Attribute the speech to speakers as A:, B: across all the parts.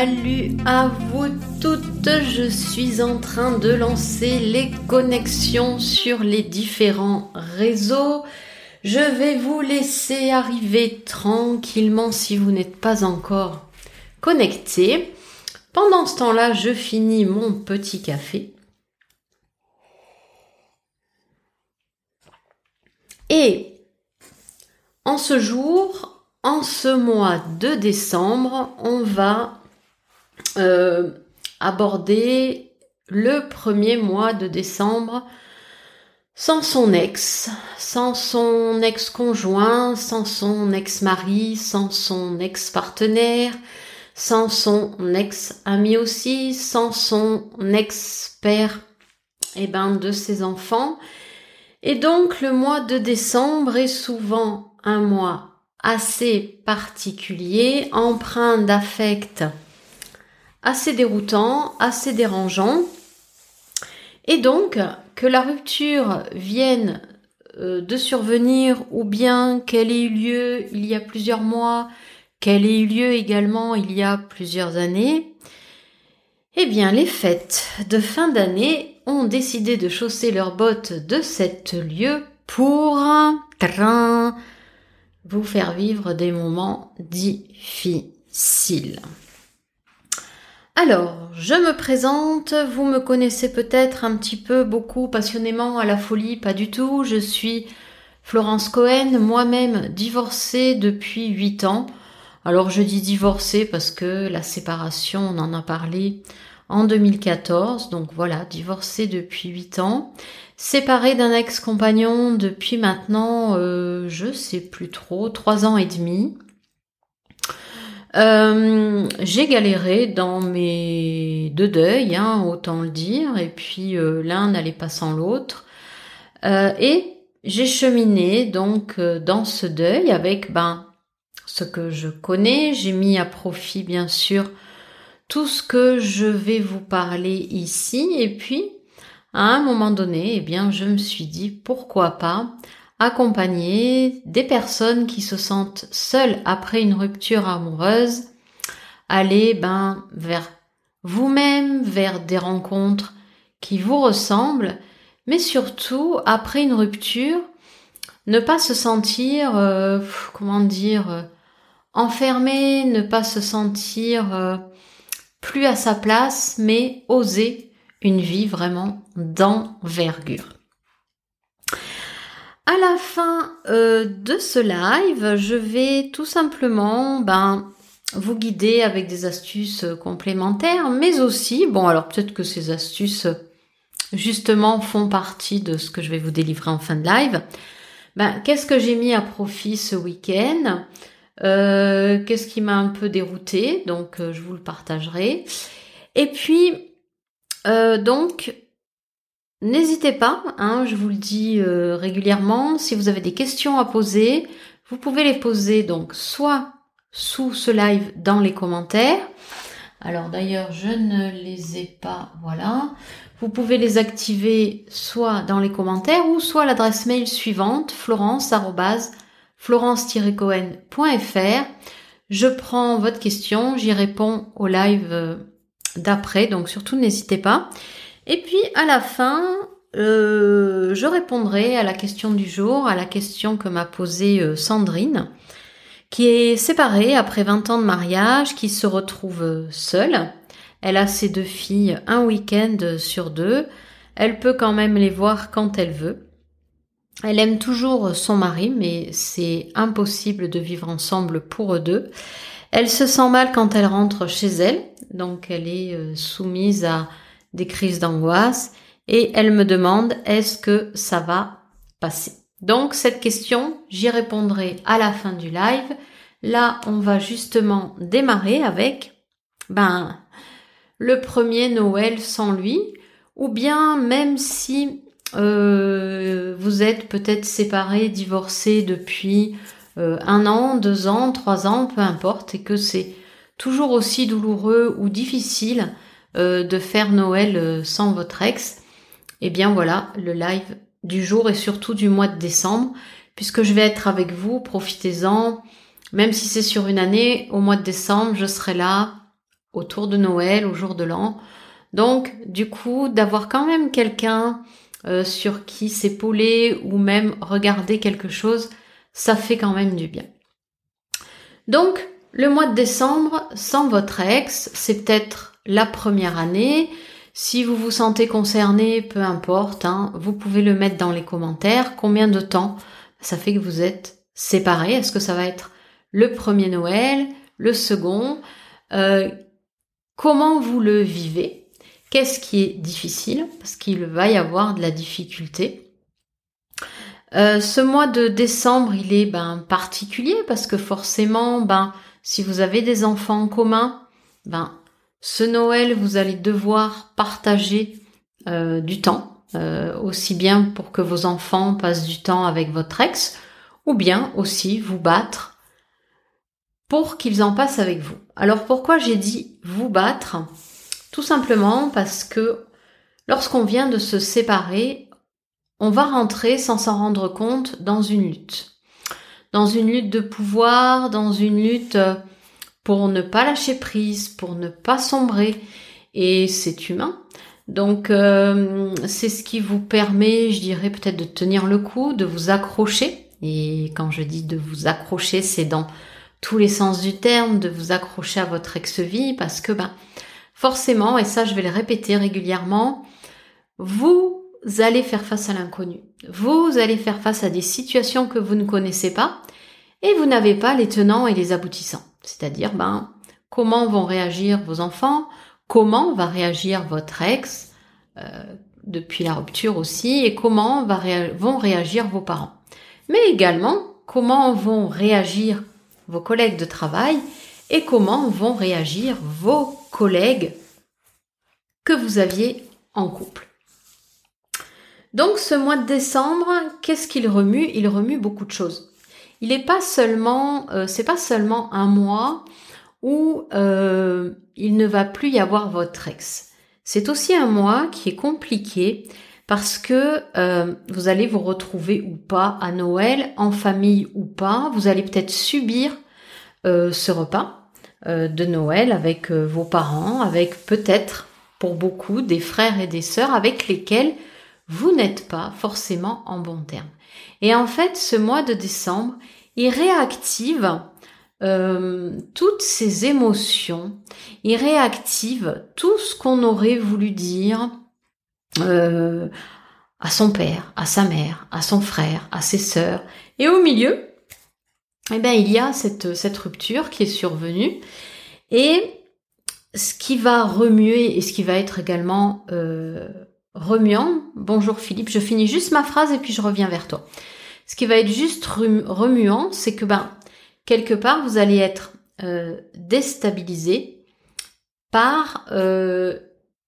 A: salut à vous toutes. Je suis en train de lancer les connexions sur les différents réseaux. Je vais vous laisser arriver tranquillement si vous n'êtes pas encore connecté. Pendant ce temps-là, je finis mon petit café. Et en ce jour, en ce mois de décembre, on va euh, aborder le premier mois de décembre sans son ex, sans son ex-conjoint, sans son ex-mari, sans son ex-partenaire, sans son ex-ami aussi, sans son ex-père et eh ben, de ses enfants. Et donc le mois de décembre est souvent un mois assez particulier, empreint d'affect assez déroutant, assez dérangeant. Et donc, que la rupture vienne euh, de survenir ou bien qu'elle ait eu lieu il y a plusieurs mois, qu'elle ait eu lieu également il y a plusieurs années, eh bien, les fêtes de fin d'année ont décidé de chausser leurs bottes de cet lieu pour vous faire vivre des moments difficiles. Alors, je me présente, vous me connaissez peut-être un petit peu, beaucoup, passionnément à la folie, pas du tout. Je suis Florence Cohen, moi-même divorcée depuis 8 ans. Alors je dis divorcée parce que la séparation, on en a parlé en 2014, donc voilà, divorcée depuis 8 ans. Séparée d'un ex-compagnon depuis maintenant, euh, je sais plus trop, trois ans et demi. Euh, j'ai galéré dans mes deux deuils, hein, autant le dire, et puis euh, l'un n'allait pas sans l'autre. et j'ai cheminé donc dans ce deuil avec ben ce que je connais. J'ai mis à profit bien sûr tout ce que je vais vous parler ici, et puis à un moment donné, eh bien, je me suis dit pourquoi pas accompagner des personnes qui se sentent seules après une rupture amoureuse, aller ben vers vous-même, vers des rencontres qui vous ressemblent, mais surtout après une rupture, ne pas se sentir, euh, comment dire, euh, enfermé, ne pas se sentir euh, plus à sa place, mais oser une vie vraiment d'envergure. À la fin euh, de ce live, je vais tout simplement ben, vous guider avec des astuces complémentaires, mais aussi, bon alors peut-être que ces astuces justement font partie de ce que je vais vous délivrer en fin de live. Ben, qu'est-ce que j'ai mis à profit ce week-end? Euh, Qu'est-ce qui m'a un peu dérouté? Donc euh, je vous le partagerai. Et puis euh, donc, n'hésitez pas, hein, je vous le dis euh, régulièrement, si vous avez des questions à poser, vous pouvez les poser donc soit sous ce live dans les commentaires. Alors d'ailleurs, je ne les ai pas, voilà. Vous pouvez les activer soit dans les commentaires ou soit l'adresse mail suivante florence florence-cohen.fr. Je prends votre question, j'y réponds au live euh, d'après, donc surtout n'hésitez pas. Et puis à la fin, euh, je répondrai à la question du jour, à la question que m'a posée euh, Sandrine, qui est séparée après 20 ans de mariage, qui se retrouve seule. Elle a ses deux filles un week-end sur deux. Elle peut quand même les voir quand elle veut. Elle aime toujours son mari, mais c'est impossible de vivre ensemble pour eux deux. Elle se sent mal quand elle rentre chez elle, donc elle est euh, soumise à des crises d'angoisse et elle me demande est-ce que ça va passer? Donc cette question, j'y répondrai à la fin du live. Là, on va justement démarrer avec ben le premier Noël sans lui ou bien même si euh, vous êtes peut-être séparés, divorcés depuis euh, un an, deux ans, trois ans, peu importe, et que c'est toujours aussi douloureux ou difficile euh, de faire Noël euh, sans votre ex, eh bien voilà le live du jour et surtout du mois de décembre, puisque je vais être avec vous, profitez-en, même si c'est sur une année, au mois de décembre, je serai là autour de Noël, au jour de l'an. Donc, du coup, d'avoir quand même quelqu'un euh, sur qui s'épauler ou même regarder quelque chose, ça fait quand même du bien. Donc, le mois de décembre, sans votre ex, c'est peut-être la première année. Si vous vous sentez concerné, peu importe, hein, vous pouvez le mettre dans les commentaires. Combien de temps ça fait que vous êtes séparés? Est-ce que ça va être le premier Noël, le second? Euh, Comment vous le vivez? Qu'est-ce qui est difficile? Parce qu'il va y avoir de la difficulté. Euh, ce mois de décembre, il est ben particulier parce que forcément, ben si vous avez des enfants en commun, ben ce Noël, vous allez devoir partager euh, du temps, euh, aussi bien pour que vos enfants passent du temps avec votre ex, ou bien aussi vous battre pour qu'ils en passent avec vous. Alors pourquoi j'ai dit vous battre? Tout simplement parce que lorsqu'on vient de se séparer, on va rentrer sans s'en rendre compte dans une lutte. Dans une lutte de pouvoir, dans une lutte pour ne pas lâcher prise, pour ne pas sombrer. Et c'est humain. Donc euh, c'est ce qui vous permet, je dirais peut-être de tenir le coup, de vous accrocher. Et quand je dis de vous accrocher, c'est dans tous les sens du terme, de vous accrocher à votre ex-vie, parce que ben, forcément, et ça je vais le répéter régulièrement, vous allez faire face à l'inconnu. Vous allez faire face à des situations que vous ne connaissez pas et vous n'avez pas les tenants et les aboutissants. C'est-à-dire, ben, comment vont réagir vos enfants, comment va réagir votre ex euh, depuis la rupture aussi, et comment vont réagir vos parents? Mais également, comment vont réagir vos collègues de travail et comment vont réagir vos collègues que vous aviez en couple? Donc ce mois de décembre, qu'est-ce qu'il remue? Il remue beaucoup de choses. Il n'est pas seulement, euh, c'est pas seulement un mois où euh, il ne va plus y avoir votre ex. C'est aussi un mois qui est compliqué parce que euh, vous allez vous retrouver ou pas à Noël, en famille ou pas, vous allez peut-être subir ce repas de Noël avec vos parents, avec peut-être pour beaucoup des frères et des sœurs avec lesquels vous n'êtes pas forcément en bon terme. Et en fait, ce mois de décembre, il réactive toutes ces émotions, il réactive tout ce qu'on aurait voulu dire, euh, à son père, à sa mère, à son frère, à ses sœurs. Et au milieu, eh ben, il y a cette, cette rupture qui est survenue. Et ce qui va remuer et ce qui va être également euh, remuant, bonjour Philippe, je finis juste ma phrase et puis je reviens vers toi. Ce qui va être juste remuant, c'est que ben, quelque part, vous allez être euh, déstabilisé par euh,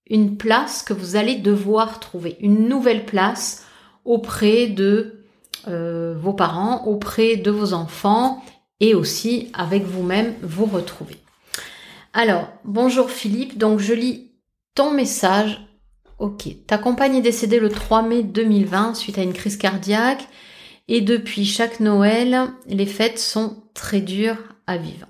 A: une place que vous allez devoir trouver, une nouvelle place auprès de euh, vos parents, auprès de vos enfants et aussi avec vous-même vous retrouver. Alors, bonjour Philippe, donc je lis ton message. Ok, ta compagne est décédée le 3 mai 2020 suite à une crise cardiaque. Et depuis chaque Noël, les fêtes sont très dures à vivre.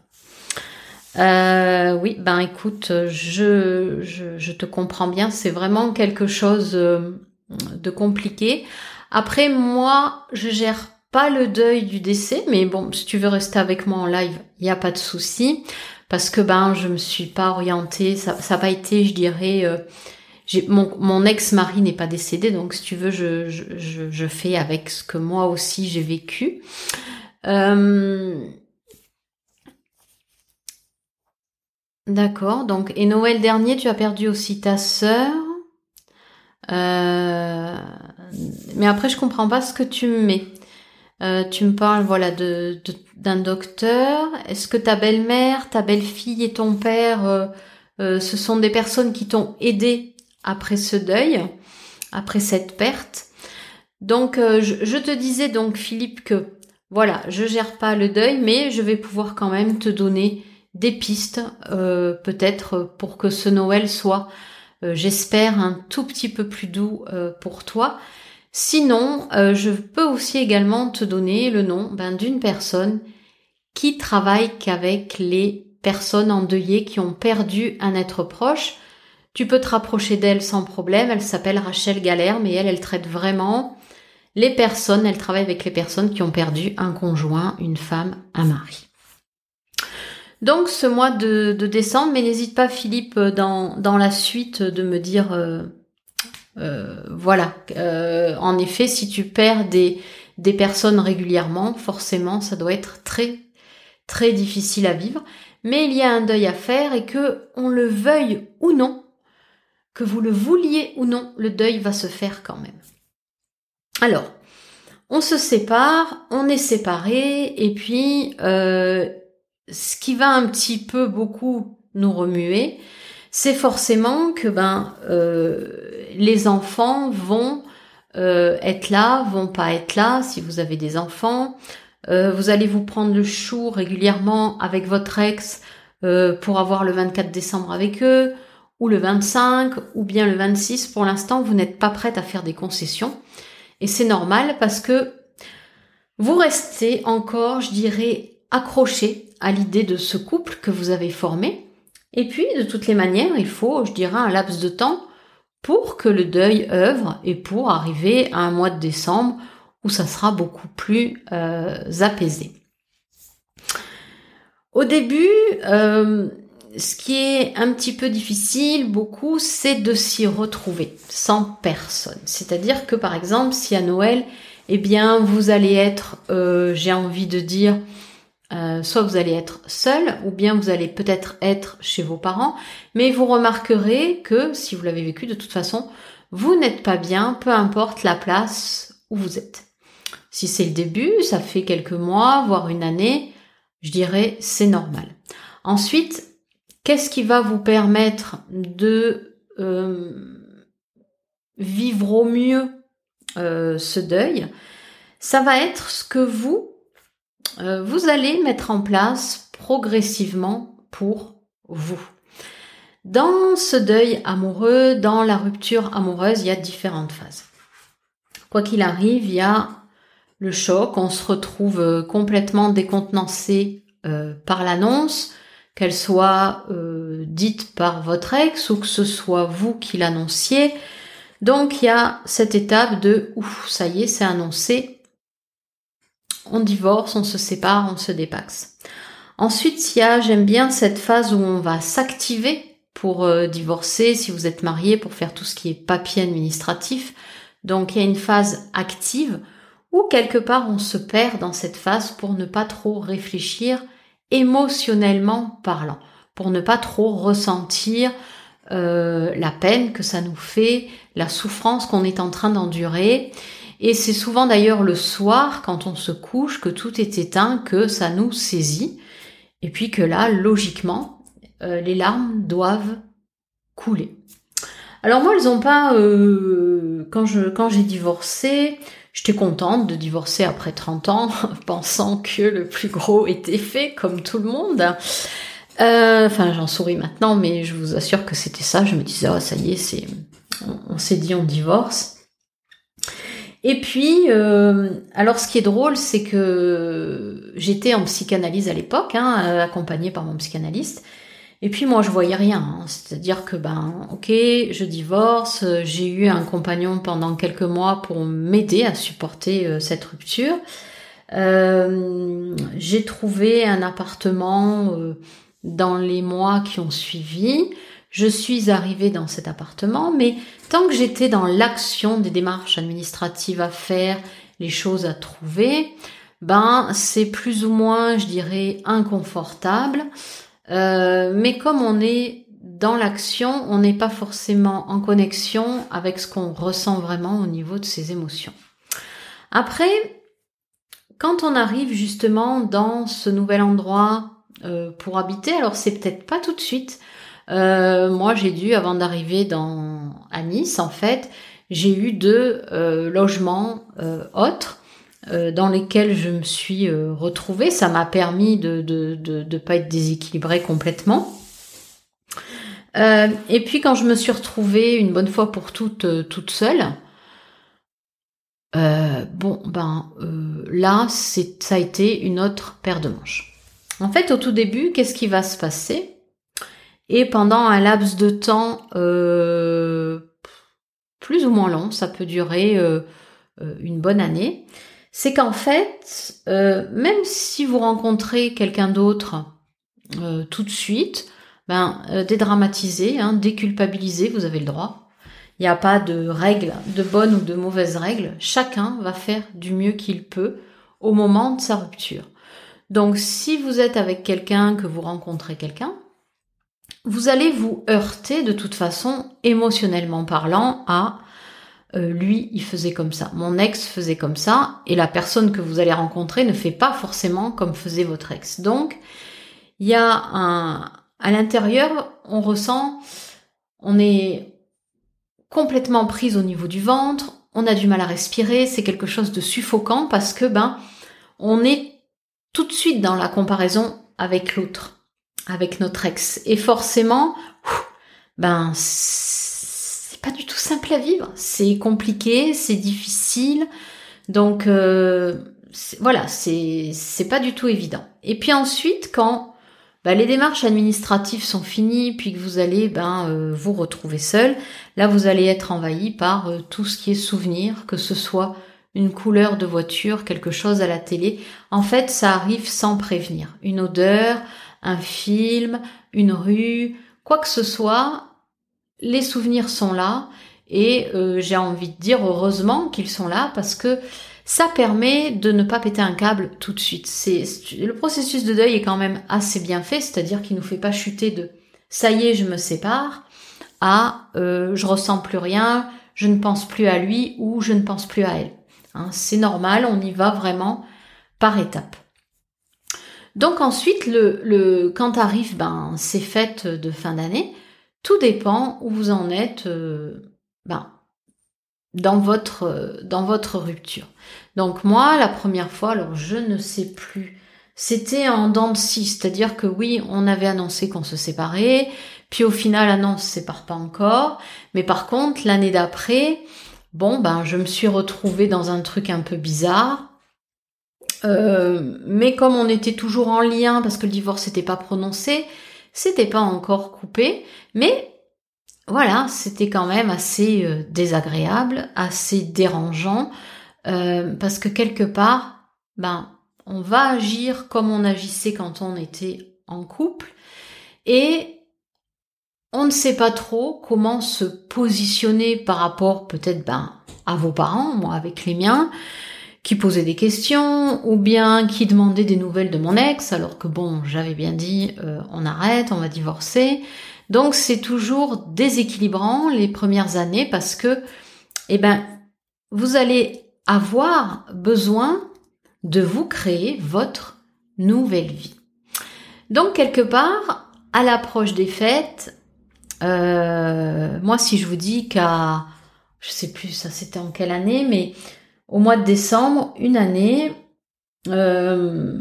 A: Euh, oui, ben écoute, je, je, te comprends bien, c'est vraiment quelque chose euh, de compliqué. Après, moi, je gère pas le deuil du décès, mais bon, si tu veux rester avec moi en live, il n'y a pas de souci, parce que ben je me suis pas orientée, ça n'a pas été, je dirais, euh, mon, ex-mari n'est pas décédé, donc si tu veux, je, fais avec ce que moi aussi j'ai vécu. Euh, D'accord. Donc, et Noël dernier, tu as perdu aussi ta sœur. Euh, mais après, je comprends pas ce que tu me mets. Euh, tu me parles, voilà, d'un docteur. Est-ce que ta belle-mère, ta belle-fille et ton père, ce sont des personnes qui t'ont aidé après ce deuil, après cette perte Donc, je, je, te disais donc, Philippe, que voilà, je gère pas le deuil, mais je vais pouvoir quand même te donner des pistes, euh, peut-être pour que ce Noël soit, euh, j'espère, un tout petit peu plus doux euh, pour toi. Sinon, je peux aussi également te donner le nom ben, d'une personne qui travaille qu'avec les personnes endeuillées qui ont perdu un être proche. Tu peux te rapprocher d'elle sans problème. Elle s'appelle Rachel Galère, mais elle, elle traite vraiment les personnes, elle travaille avec les personnes qui ont perdu un conjoint, une femme, un mari. Donc ce mois de, décembre, mais n'hésite pas Philippe dans, dans la suite de me dire, euh, euh, voilà, euh, en effet, si tu perds des, des personnes régulièrement, forcément, ça doit être très très difficile à vivre. Mais il y a un deuil à faire et que on le veuille ou non, que vous le vouliez ou non, le deuil va se faire quand même. Alors, on se sépare, on est séparés, et puis euh, ce qui va un petit peu beaucoup nous remuer, c'est forcément que ben euh, les enfants vont euh, être là, vont pas être là si vous avez des enfants. vous allez vous prendre le chou régulièrement avec votre ex pour avoir le 24 décembre avec eux, ou le 25, ou bien le 26. Pour l'instant, vous n'êtes pas prête à faire des concessions. Et c'est normal parce que vous restez encore, je dirais, accroché à l'idée de ce couple que vous avez formé. Et puis, de toutes les manières, il faut, je dirais, un laps de temps pour que le deuil œuvre et pour arriver à un mois de décembre où ça sera beaucoup plus euh, apaisé. Au début, euh, ce qui est un petit peu difficile, beaucoup, c'est de s'y retrouver sans personne. C'est-à-dire que par exemple, si à Noël, eh bien, vous allez être, euh, j'ai envie de dire, euh, soit vous allez être seul, ou bien vous allez peut-être être chez vos parents, mais vous remarquerez que si vous l'avez vécu de toute façon, vous n'êtes pas bien, peu importe la place où vous êtes. Si c'est le début, ça fait quelques mois, voire une année, je dirais c'est normal. Ensuite, Qu'est-ce qui va vous permettre de euh, vivre au mieux euh, ce deuil? Ça va être ce que vous, euh, vous allez mettre en place progressivement pour vous. Dans ce deuil amoureux, dans la rupture amoureuse, il y a différentes phases. Quoi qu'il arrive, il y a le choc, on se retrouve complètement décontenancé par l'annonce, qu'elle soit euh, dite par votre ex ou que ce soit vous qui l'annonciez. Donc il y a cette étape de ouf, ça y est, c'est annoncé. On divorce, on se sépare, on se dépaxe. Ensuite, il y a, j'aime bien cette phase où on va s'activer pour euh, divorcer, si vous êtes marié, pour faire tout ce qui est papier administratif. Donc il y a une phase active où quelque part on se perd dans cette phase pour ne pas trop réfléchir émotionnellement parlant, pour ne pas trop ressentir euh, la peine que ça nous fait, la souffrance qu'on est en train d'endurer. Et c'est souvent d'ailleurs le soir, quand on se couche, que tout est éteint, que ça nous saisit. Et puis que là, logiquement, euh, les larmes doivent couler. Alors moi, elles ont pas... Euh, quand j'ai divorcé, J'étais contente de divorcer après 30 ans, pensant que le plus gros était fait, comme tout le monde. Euh, enfin, j'en souris maintenant, mais je vous assure que c'était ça. Je me disais, oh, ça y est, on, s'est dit, on divorce. Et puis, euh, alors ce qui est drôle, c'est que j'étais en psychanalyse à l'époque, hein, accompagnée par mon psychanalyste, et puis moi je voyais rien, hein. c'est-à-dire que ben ok, je divorce, j'ai eu un compagnon pendant quelques mois pour m'aider à supporter euh, cette rupture. Euh, j'ai trouvé un appartement euh, dans les mois qui ont suivi. Je suis arrivée dans cet appartement, mais tant que j'étais dans l'action des démarches administratives à faire, les choses à trouver, ben c'est plus ou moins, je dirais, inconfortable. Euh, mais comme on est dans l'action, on n'est pas forcément en connexion avec ce qu'on ressent vraiment au niveau de ses émotions. Après, quand on arrive justement dans ce nouvel endroit euh, pour habiter, alors c'est peut-être pas tout de suite. Euh, moi, j'ai dû, avant d'arriver dans à Nice, en fait, j'ai eu deux logements autres dans lesquels je me suis euh, retrouvée. Ça m'a permis de ne de, de, pas être déséquilibrée complètement. Euh, et puis quand je me suis retrouvée une bonne fois pour toutes toute seule, bon ben là c'est ça a été une autre paire de manches. En fait, au tout début, qu'est-ce qui va se passer? Et pendant un laps de temps euh, plus ou moins long, ça peut durer euh, euh, une bonne année, c'est qu'en fait, même si vous rencontrez quelqu'un d'autre tout de suite, ben, dédramatiser, hein, déculpabiliser, vous avez le droit. Il n'y a pas de règles, de bonnes ou de mauvaises règles. Chacun va faire du mieux qu'il peut au moment de sa rupture. Donc si vous êtes avec quelqu'un, que vous rencontrez quelqu'un, vous allez vous heurter de toute façon, émotionnellement parlant, à euh, lui, il faisait comme ça, mon ex faisait comme ça, et la personne que vous allez rencontrer ne fait pas forcément comme faisait votre ex. Donc, il y a un, à l'intérieur, on ressent, on est complètement prise au niveau du ventre, on a du mal à respirer, c'est quelque chose de suffocant parce que ben on est tout de suite dans la comparaison avec l'autre, avec notre ex. Et forcément, ben pas du tout simple à vivre. C'est compliqué, c'est difficile. Donc euh, voilà, c'est c'est pas du tout évident. Et puis ensuite, quand ben, les démarches administratives sont finies, puis que vous allez ben euh, vous retrouver seul, là vous allez être envahi par euh, tout ce qui est souvenir, que ce soit une couleur de voiture, quelque chose à la télé. En fait, ça arrive sans prévenir. Une odeur, un film, une rue, quoi que ce soit, les souvenirs sont là et euh, j'ai envie de dire heureusement qu'ils sont là parce que ça permet de ne pas péter un câble tout de suite. C'est le processus de deuil est quand même assez bien fait, c'est-à-dire qu'il nous fait pas chuter de ça y est, je me sépare à euh, je ressens plus rien, je ne pense plus à lui ou je ne pense plus à elle. Hein, c'est normal, on y va vraiment par étapes. Donc ensuite, le, le, quand arrive ben, ces fêtes de fin d'année, tout dépend où vous en êtes euh, ben, dans, votre, dans votre rupture. Donc moi, la première fois, alors je ne sais plus, c'était en dents de scie, c'est-à-dire que oui, on avait annoncé qu'on se séparait, puis au final, la non, on se sépare pas encore, mais par contre, l'année d'après, Bon, ben, je me suis retrouvée dans un truc un peu bizarre. Euh, mais comme on était toujours en lien parce que le divorce n'était pas prononcé, c'était pas encore coupé, mais voilà, c'était quand même assez euh, désagréable, assez dérangeant, euh, parce que quelque part, ben, on va agir comme on agissait quand on était en couple, et on ne sait pas trop comment se positionner par rapport peut-être ben, à vos parents, moi avec les miens, qui posaient des questions ou bien qui demandaient des nouvelles de mon ex, alors que bon, j'avais bien dit euh, on arrête, on va divorcer. Donc c'est toujours déséquilibrant les premières années parce que eh ben vous allez avoir besoin de vous créer votre nouvelle vie. Donc quelque part, à l'approche des fêtes, euh, moi, si je vous dis qu'à, je sais plus, ça c'était en quelle année, mais au mois de décembre, une année, euh,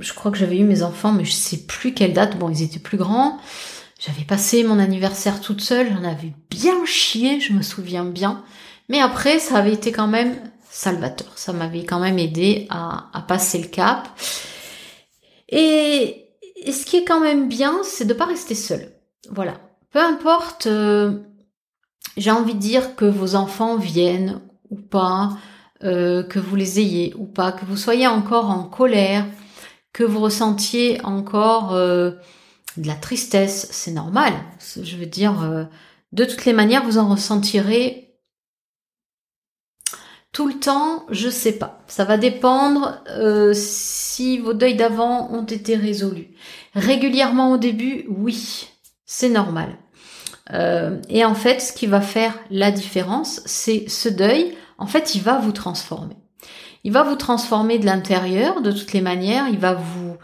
A: je crois que j'avais eu mes enfants, mais je sais plus quelle date. Bon, ils étaient plus grands. J'avais passé mon anniversaire toute seule. J'en avais bien chié, je me souviens bien. Mais après, ça avait été quand même salvateur. Ça m'avait quand même aidé à, passer le cap. Et, et, ce qui est quand même bien, c'est de pas rester seul. Voilà peu importe, euh, j'ai envie de dire que vos enfants viennent ou pas, euh, que vous les ayez ou pas, que vous soyez encore en colère, que vous ressentiez encore euh, de la tristesse, c'est normal. Je veux dire, de toutes les manières, vous en ressentirez tout le temps, je sais pas. Ça va dépendre si vos deuils d'avant ont été résolus. Régulièrement au début, oui. C'est normal. Euh, et en fait, ce qui va faire la différence, c'est ce deuil, en fait, il va vous transformer. Il va vous transformer de l'intérieur, de toutes les manières, il va vous...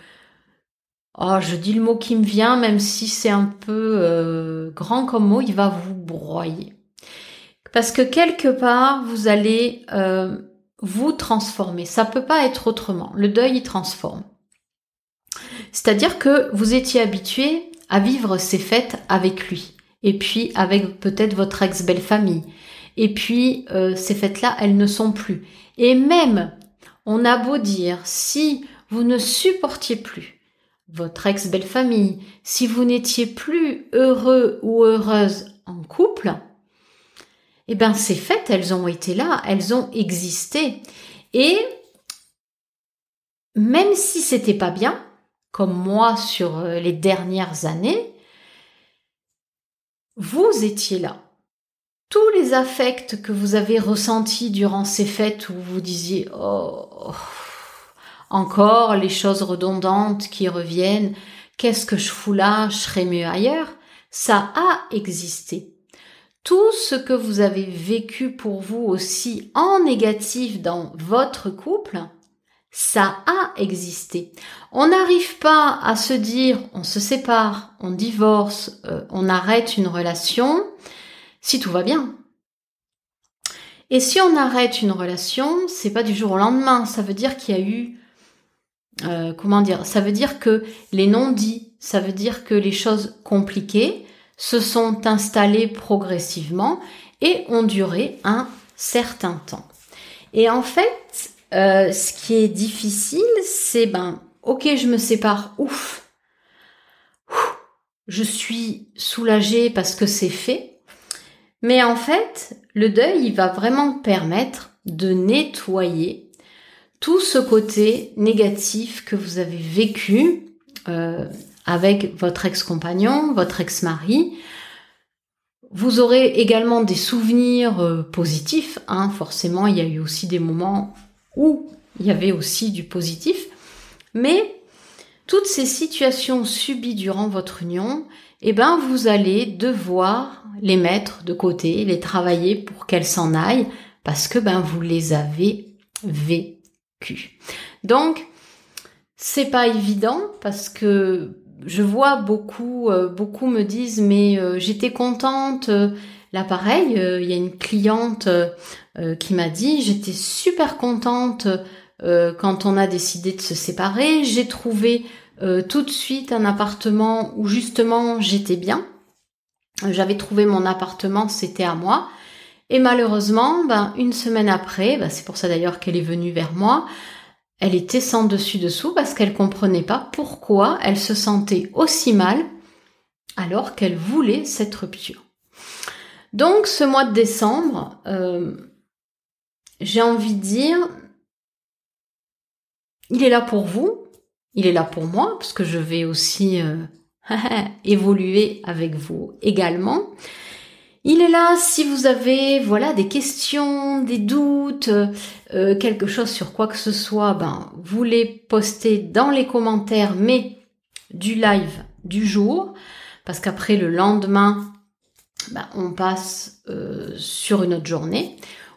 A: Oh, je dis le mot qui me vient, même si c'est un peu euh, grand comme mot, il va vous broyer. Parce que quelque part, vous allez euh, vous transformer. Ça peut pas être autrement. Le deuil, il transforme. C'est-à-dire que vous étiez habitué à vivre ces fêtes avec lui, et puis avec peut-être votre ex-belle famille. Et puis euh, ces fêtes-là, elles ne sont plus. Et même, on a beau dire, si vous ne supportiez plus votre ex-belle-famille, si vous n'étiez plus heureux ou heureuse en couple, eh bien ces fêtes, elles ont été là, elles ont existé. Et même si c'était pas bien, comme moi sur euh, les dernières années, vous étiez là. Tous les affects que vous avez ressentis durant ces fêtes où vous disiez oh encore les choses redondantes qui reviennent, qu'est-ce que je fous là, je serais mieux ailleurs, ça a existé. Tout ce que vous avez vécu pour vous aussi en négatif dans votre couple, ça a existé. On n'arrive pas à se dire on se sépare, on divorce, euh, on arrête une relation si tout va bien. Et si on arrête une relation, c'est pas du jour au lendemain, ça veut dire qu'il y a eu euh, comment dire Ça veut dire que les non-dits, ça veut dire que les choses compliquées se sont installées progressivement et ont duré un certain temps. Et en fait, euh, ce qui est difficile, c'est ben, ok, je me sépare, ouf, je suis soulagée parce que c'est fait. Mais en fait, le deuil, il va vraiment permettre de nettoyer tout ce côté négatif que vous avez vécu euh, avec votre ex-compagnon, votre ex-mari. Vous aurez également des souvenirs euh, positifs. Hein. Forcément, il y a eu aussi des moments où il y avait aussi du positif. Mais toutes ces situations subies durant votre union, eh ben, vous allez devoir les mettre de côté, les travailler pour qu'elles s'en aillent, parce que ben, vous les avez vécues. Donc, c'est pas évident parce que je vois beaucoup, euh, beaucoup me disent mais euh, j'étais contente. Là, pareil, il y a une cliente euh, qui m'a dit j'étais super contente euh, quand on a décidé de se séparer. J'ai trouvé euh, tout de suite un appartement où justement j'étais bien. J'avais trouvé mon appartement, c'était à moi. Et malheureusement, ben, une semaine après, ben, c'est pour ça d'ailleurs qu'elle est venue vers moi, elle était sans dessus dessous parce qu'elle comprenait pas pourquoi elle se sentait aussi mal alors qu'elle voulait cette rupture. Donc ce mois de décembre, euh, j'ai envie de dire, il est là pour vous, il est là pour moi, parce que je vais aussi euh, évoluer avec vous également. Il est là si vous avez voilà des questions, des doutes, euh, quelque chose sur quoi que ce soit, ben vous les postez dans les commentaires, mais du live du jour, parce qu'après le lendemain, ben, on passe euh, sur une autre journée.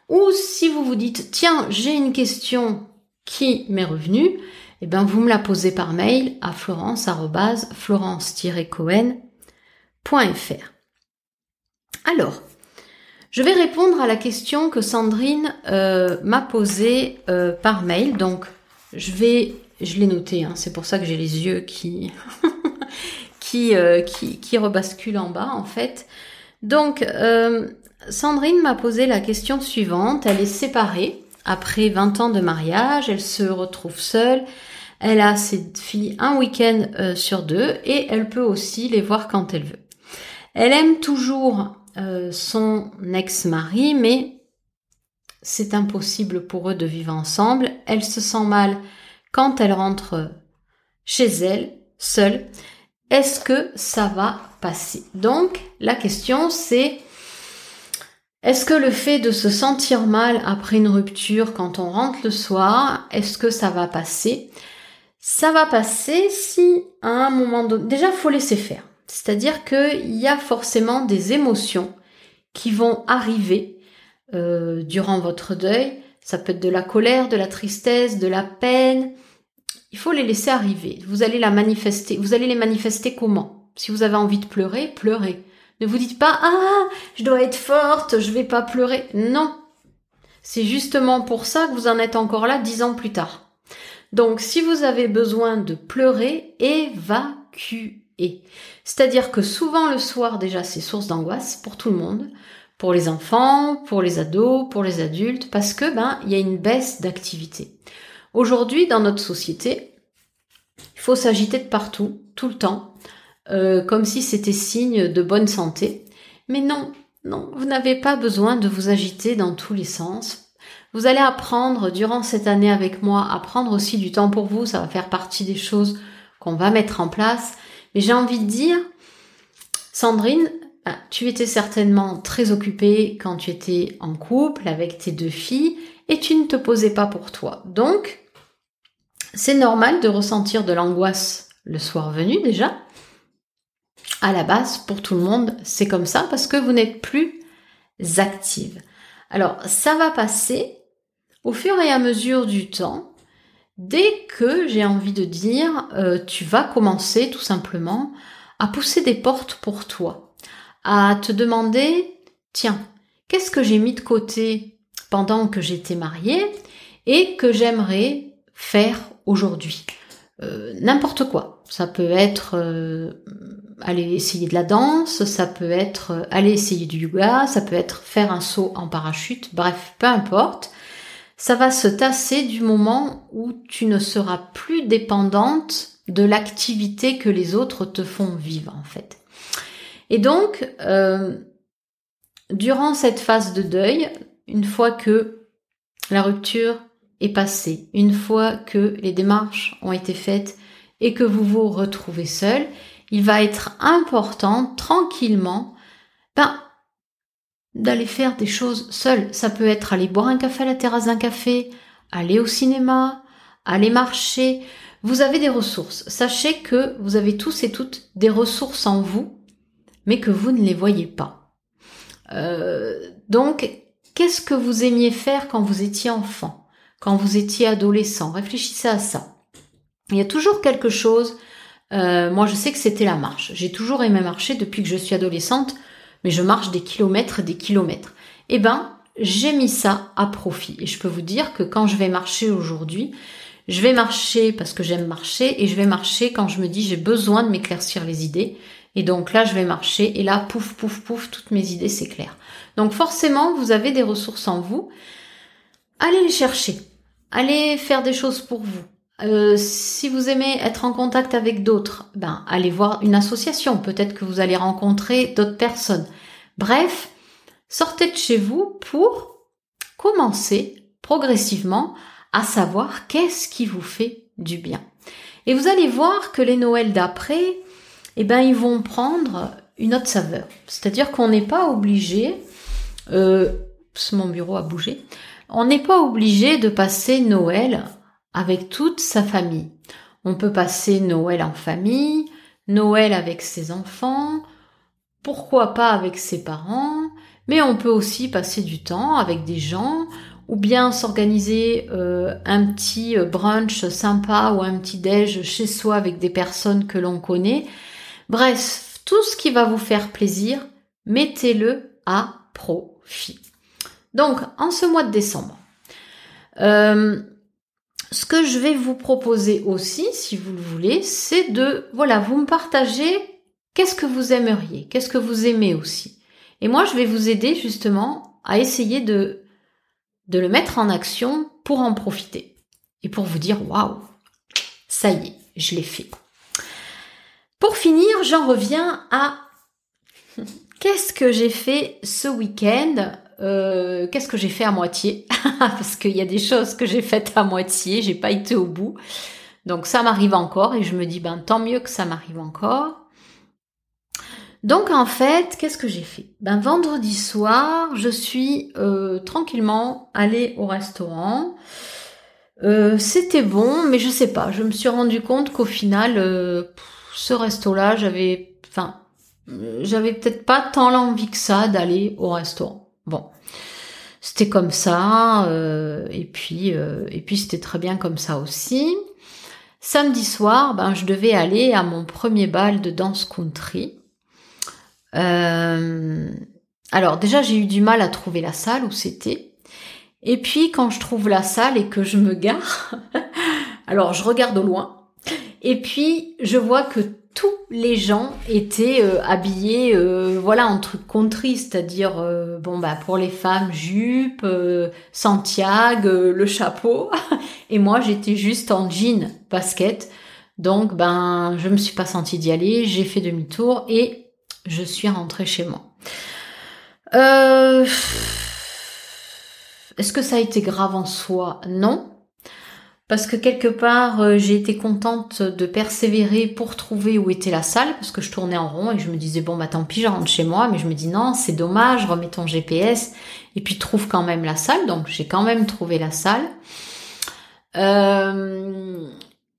A: Ou si vous vous dites, tiens, j'ai une question qui m'est revenue, eh ben, vous me la posez par mail à florence-florence-cohen.fr. Alors, je vais répondre à la question que Sandrine euh, m'a posée euh, par mail. Donc, je vais, je l'ai noté, hein, c'est pour ça que j'ai les yeux qui, qui, euh, qui, qui rebasculent en bas, en fait. Donc, Sandrine m'a posé la question suivante. Elle est séparée après 20 ans de mariage, elle se retrouve seule. Elle a ses filles un week-end euh, sur deux et elle peut aussi les voir quand elle veut. Elle aime toujours euh, son ex-mari, mais c'est impossible pour eux de vivre ensemble. Elle se sent mal quand elle rentre chez elle, seule. Est-ce que ça va passer? Donc, la question c'est est-ce que le fait de se sentir mal après une rupture quand on rentre le soir, est-ce que ça va passer? Ça va passer si à un moment donné... Déjà, faut laisser faire. C'est-à-dire qu'il y a forcément des émotions qui vont arriver euh, durant votre deuil. Ça peut être de la colère, de la tristesse, de la peine. Il faut les laisser arriver. Vous allez la manifester. Vous allez les manifester comment? Si vous avez envie de pleurer, pleurez. Ne vous dites pas ah je dois être forte, je vais pas pleurer. Non, c'est justement pour ça que vous en êtes encore là dix ans plus tard. Donc si vous avez besoin de pleurer, évacuez. C'est-à-dire que souvent le soir déjà c'est source d'angoisse pour tout le monde, pour les enfants, pour les ados, pour les adultes, parce que ben il y a une baisse d'activité. Aujourd'hui dans notre société, il faut s'agiter de partout, tout le temps, euh, comme si c'était signe de bonne santé. Mais non, non, vous n'avez pas besoin de vous agiter dans tous les sens. Vous allez apprendre durant cette année avec moi à prendre aussi du temps pour vous. Ça va faire partie des choses qu'on va mettre en place. Mais j'ai envie de dire, Sandrine, bah, tu étais certainement très occupée quand tu étais en couple avec tes deux filles et tu ne te posais pas pour toi. Donc, c'est normal de ressentir de l'angoisse le soir venu déjà. À la base, pour tout le monde, c'est comme ça parce que vous n'êtes plus active. Alors, ça va passer au fur et à mesure du temps. Dès que j'ai envie de dire, euh, tu vas commencer tout simplement à pousser des portes pour toi, à te demander, tiens, qu'est-ce que j'ai mis de côté pendant que j'étais mariée et que j'aimerais faire aujourd'hui? Euh, n'importe quoi. Ça peut être euh, aller essayer de la danse, ça peut être euh, aller essayer du yoga, ça peut être faire un saut en parachute, bref, peu importe. Ça va se tasser du moment où tu ne seras plus dépendante de l'activité que les autres te font vivre en fait. Et donc, durant cette phase de deuil, une fois que la rupture est passée, une fois que les démarches ont été faites et que vous vous retrouvez seul, il va être important tranquillement ben, d'aller faire des choses seul. Ça peut être aller boire un café à la terrasse d'un café, aller au cinéma, aller marcher. Vous avez des ressources. Sachez que vous avez tous et toutes des ressources en vous, mais que vous ne les voyez pas. Euh, donc, qu'est-ce que vous aimiez faire quand vous étiez enfant quand vous étiez adolescent? Réfléchissez à ça. Il y a toujours quelque chose. Euh, moi, je sais que c'était la marche. J'ai toujours aimé marcher depuis que je suis adolescente, mais je marche des kilomètres, des kilomètres. Eh ben, j'ai mis ça à profit. Et je peux vous dire que quand je vais marcher aujourd'hui, je vais marcher parce que j'aime marcher et je vais marcher quand je me dis j'ai besoin de m'éclaircir les idées. Et donc là, je vais marcher et là, pouf, pouf, pouf, toutes mes idées s'éclairent. Donc forcément, vous avez des ressources en vous allez les chercher. Allez faire des choses pour vous. Euh, si vous aimez être en contact avec d'autres, ben allez voir une association. Peut-être que vous allez rencontrer d'autres personnes. Bref, sortez de chez vous pour commencer progressivement à savoir qu'est-ce qui vous fait du bien. Et vous allez voir que les Noëls d'après, eh ben ils vont prendre une autre saveur. C'est-à-dire qu'on n'est pas obligé. Euh, mon bureau a bougé. On n'est pas obligé de passer Noël avec toute sa famille. On peut passer Noël en famille, Noël avec ses enfants, pourquoi pas avec ses parents, mais on peut aussi passer du temps avec des gens ou bien s'organiser euh, un petit brunch sympa ou un petit déj chez soi avec des personnes que l'on connaît. Bref, tout ce qui va vous faire plaisir, mettez-le à profit. Donc, en ce mois de décembre, euh, ce que je vais vous proposer aussi, si vous le voulez, c'est de, voilà, vous me partagez qu'est-ce que vous aimeriez, qu'est-ce que vous aimez aussi. Et moi, je vais vous aider justement à essayer de, de le mettre en action pour en profiter. Et pour vous dire, waouh, ça y est, je l'ai fait. Pour finir, j'en reviens à qu'est-ce que j'ai fait ce week-end? Euh, qu'est-ce que j'ai fait à moitié? Parce qu'il y a des choses que j'ai faites à moitié, j'ai pas été au bout. Donc ça m'arrive encore et je me dis ben tant mieux que ça m'arrive encore. Donc en fait, qu'est-ce que j'ai fait? Ben vendredi soir, je suis euh, tranquillement allée au restaurant. Euh, c'était bon, mais je sais pas. Je me suis rendu compte qu'au final, ce resto-là, j'avais, enfin, j'avais peut-être pas tant l'envie que ça d'aller au restaurant. Bon, c'était comme ça, euh, et puis euh, et puis c'était très bien comme ça aussi. Samedi soir, ben je devais aller à mon premier bal de danse country. Euh, alors déjà j'ai eu du mal à trouver la salle où c'était. Et puis quand je trouve la salle et que je me gare, alors je regarde au loin. Et puis je vois que tous les gens étaient euh, habillés euh, voilà en truc country, c'est-à-dire euh, bon bah pour les femmes jupe, Santiago, le chapeau et moi j'étais juste en jean, basket. Donc, ben, je me suis pas sentie d'y aller, j'ai fait demi-tour et je suis rentrée chez moi. Est-ce que ça a été grave en soi? Non. Parce que quelque part, euh, j'ai été contente de persévérer pour trouver où était la salle, parce que je tournais en rond et je me disais, bon, bah tant pis, je rentre chez moi, mais je me dis, non, c'est dommage, remets ton GPS, et puis trouve quand même la salle, donc j'ai quand même trouvé la salle. Euh,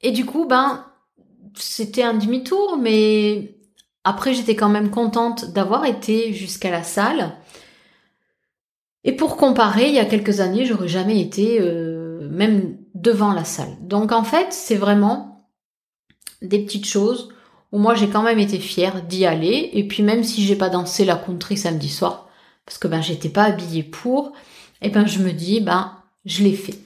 A: et du coup, ben, c'était un demi-tour, mais après, j'étais quand même contente d'avoir été jusqu'à la salle. Et pour comparer, il y a quelques années, j'aurais jamais été euh, même devant la salle. Donc en fait, c'est vraiment des petites choses où moi j'ai quand même été fière d'y aller. Et puis même si j'ai pas dansé la country samedi soir, parce que ben j'étais pas habillée pour, et ben je me dis ben je l'ai fait.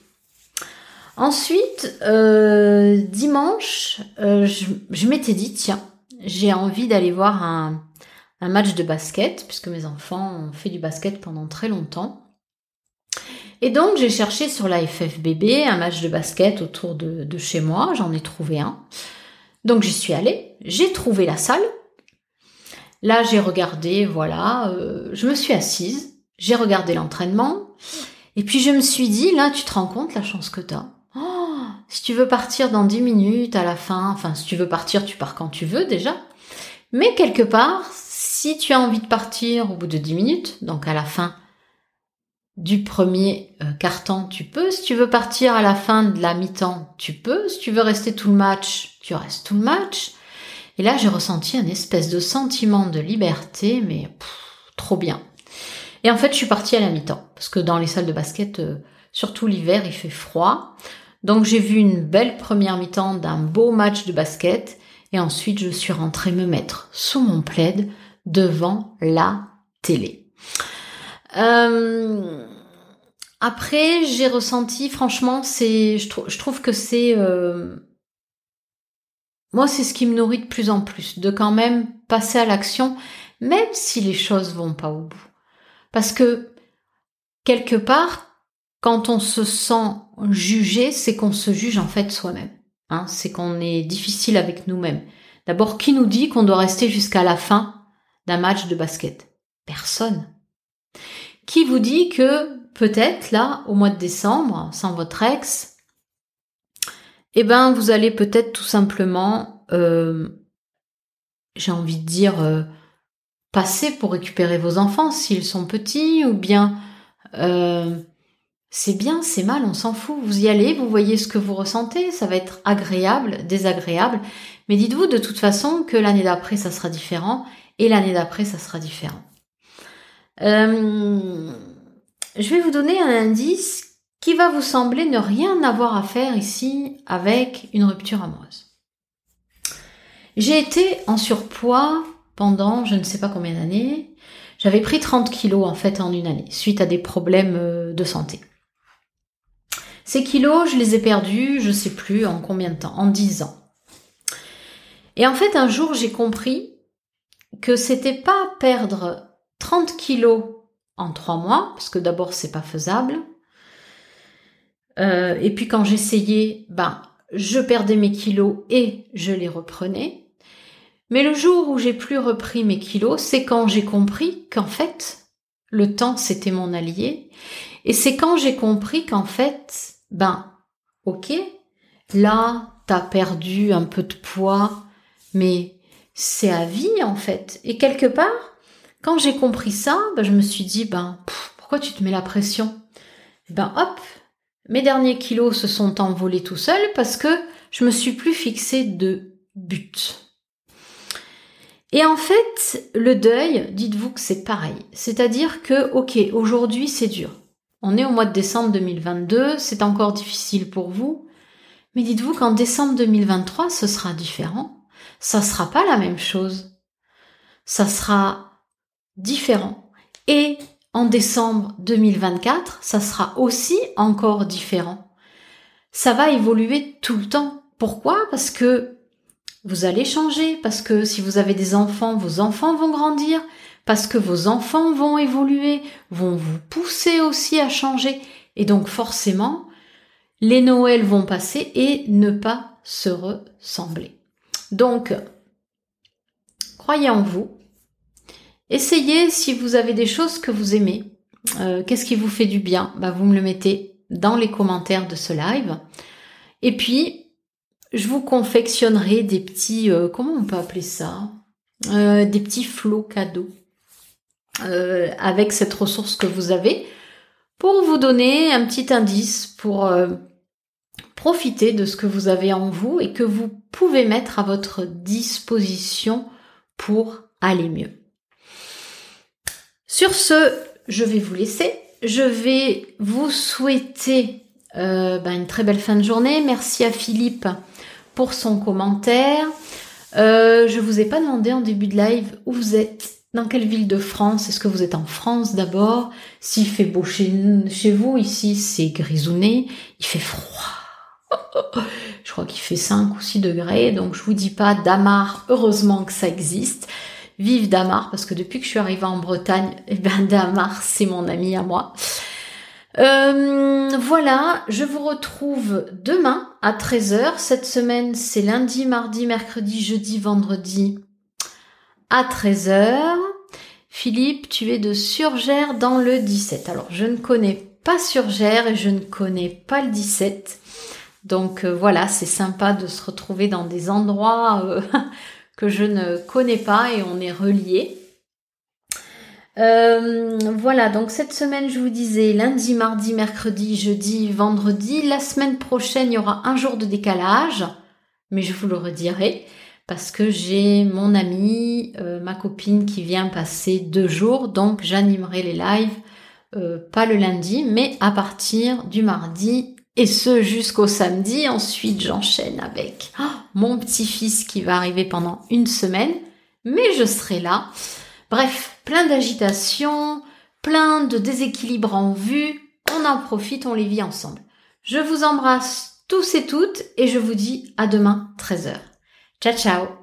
A: Ensuite, euh, dimanche, euh, je, m'étais dit tiens, j'ai envie d'aller voir un match de basket, puisque mes enfants ont fait du basket pendant très longtemps. Et donc j'ai cherché sur la FFBB un match de basket autour de, chez moi, j'en ai trouvé un. Donc j'y suis allée, j'ai trouvé la salle. Là j'ai regardé, voilà, euh, je me suis assise, j'ai regardé l'entraînement, et puis je me suis dit, là tu te rends compte la chance que t'as. Oh, si tu veux partir dans 10 minutes à la fin, enfin si tu veux partir, tu pars quand tu veux déjà. Mais quelque part, si tu as envie de partir au bout de 10 minutes, donc à la fin du premier euh, carton, tu peux. Si tu veux partir à la fin de la mi-temps, tu peux. Si tu veux rester tout le match, tu restes tout le match. Et là, j'ai ressenti un espèce de sentiment de liberté, mais trop bien. Et en fait, je suis partie à la mi-temps, parce que dans les salles de basket, euh, surtout l'hiver, il fait froid. Donc j'ai vu une belle première mi-temps d'un beau match de basket, et ensuite je suis rentrée me mettre sous mon plaid devant la télé. Euh, après, j'ai ressenti, franchement, c'est, je, trouve que c'est, euh, moi, c'est ce qui me nourrit de plus en plus, de quand même passer à l'action, même si les choses vont pas au bout. Parce que quelque part, quand on se sent jugé, c'est qu'on se juge en fait soi-même. Hein, c'est qu'on est difficile avec nous-mêmes. D'abord, qui nous dit qu'on doit rester jusqu'à la fin d'un match de basket? Personne. Qui vous dit que peut-être là, au mois de décembre, sans votre ex, eh ben vous allez peut-être tout simplement, euh, j'ai envie de dire, euh, passer pour récupérer vos enfants s'ils sont petits, ou bien euh, c'est bien, c'est mal, on s'en fout. Vous y allez, vous voyez ce que vous ressentez, ça va être agréable, désagréable, mais dites-vous de toute façon que l'année d'après ça sera différent et l'année d'après ça sera différent. Euh, je vais vous donner un indice qui va vous sembler ne rien avoir à faire ici avec une rupture amoureuse. J'ai été en surpoids pendant je ne sais pas combien d'années. J'avais pris 30 kilos en fait en une année suite à des problèmes euh, de santé. Ces kilos, je les ai perdus, je sais plus en combien de temps, en 10 ans. Et en fait, un jour, j'ai compris que c'était pas perdre 30 kilos en 3 mois, parce que d'abord, c'est pas faisable. Euh, et puis quand j'essayais, ben, je perdais mes kilos et je les reprenais. Mais le jour où j'ai plus repris mes kilos, c'est quand j'ai compris qu'en fait, le temps c'était mon allié. Et c'est quand j'ai compris qu'en fait, ben, ok, là, t'as perdu un peu de poids, mais c'est à vie en fait. Et quelque part, quand j'ai compris ça, ben, je me suis dit, ben, pourquoi tu te mets la pression? Ben hop, mes derniers kilos se sont envolés tout seuls parce que je me suis plus fixé de but. Et en fait, le deuil, dites-vous que c'est pareil. C'est-à-dire que, ok, aujourd'hui c'est dur. On est au mois de décembre 2022, c'est encore difficile pour vous, mais dites-vous qu'en décembre 2023, ce sera différent. Ça sera pas la même chose. Ça sera différent. Et en décembre 2024, ça sera aussi encore différent. Ça va évoluer tout le temps. Pourquoi? Parce que vous allez changer, parce que si vous avez des enfants, vos enfants vont grandir, parce que vos enfants vont évoluer, vont vous pousser aussi à changer. Et donc forcément, les Noëls vont passer et ne pas se ressembler. Donc, croyez en vous. Essayez si vous avez des choses que vous aimez. Euh, qu'est-ce qui vous fait du bien bah, Vous me le mettez dans les commentaires de ce live. Et puis, je vous confectionnerai des petits, euh, comment on peut appeler ça euh, Des petits flots cadeaux avec cette ressource que vous avez pour vous donner un petit indice pour profiter de ce que vous avez en vous et que vous pouvez mettre à votre disposition pour aller mieux. Sur ce, je vais vous laisser. Je vais vous souhaiter euh, ben, une très belle fin de journée. Merci à Philippe pour son commentaire. Euh, je vous ai pas demandé en début de live où vous êtes, dans quelle ville de France? Est-ce que vous êtes en France d'abord? S'il fait beau chez, vous, ici c'est grisouné, il fait froid. Je crois qu'il fait 5 ou 6 degrés, donc je vous dis pas Damar, heureusement que ça existe. Vive Damar, parce que depuis que je suis arrivée en Bretagne, eh ben Damar, c'est mon ami à moi. Euh, voilà, je vous retrouve demain à 13h. Cette semaine, c'est lundi, mardi, mercredi, jeudi, vendredi à 13h. Philippe, tu es de Surgère dans le 17. Alors, je ne connais pas Surgère et je ne connais pas le 17. Donc euh, voilà, c'est sympa de se retrouver dans des endroits euh, que je ne connais pas et on est reliés. Euh, voilà, donc cette semaine, je vous disais lundi, mardi, mercredi, jeudi, vendredi. La semaine prochaine, il y aura un jour de décalage, mais je vous le redirai parce que j'ai mon amie, ma copine qui vient passer deux jours, donc j'animerai les lives, pas le lundi, mais à partir du mardi et ce jusqu'au samedi. Ensuite, j'enchaîne avec oh, mon petit-fils qui va arriver pendant une semaine, mais je serai là. Bref, plein d'agitation, plein de déséquilibre en vue. On en profite, on les vit ensemble. Je vous embrasse tous et toutes et je vous dis à demain 13h. Ciao ciao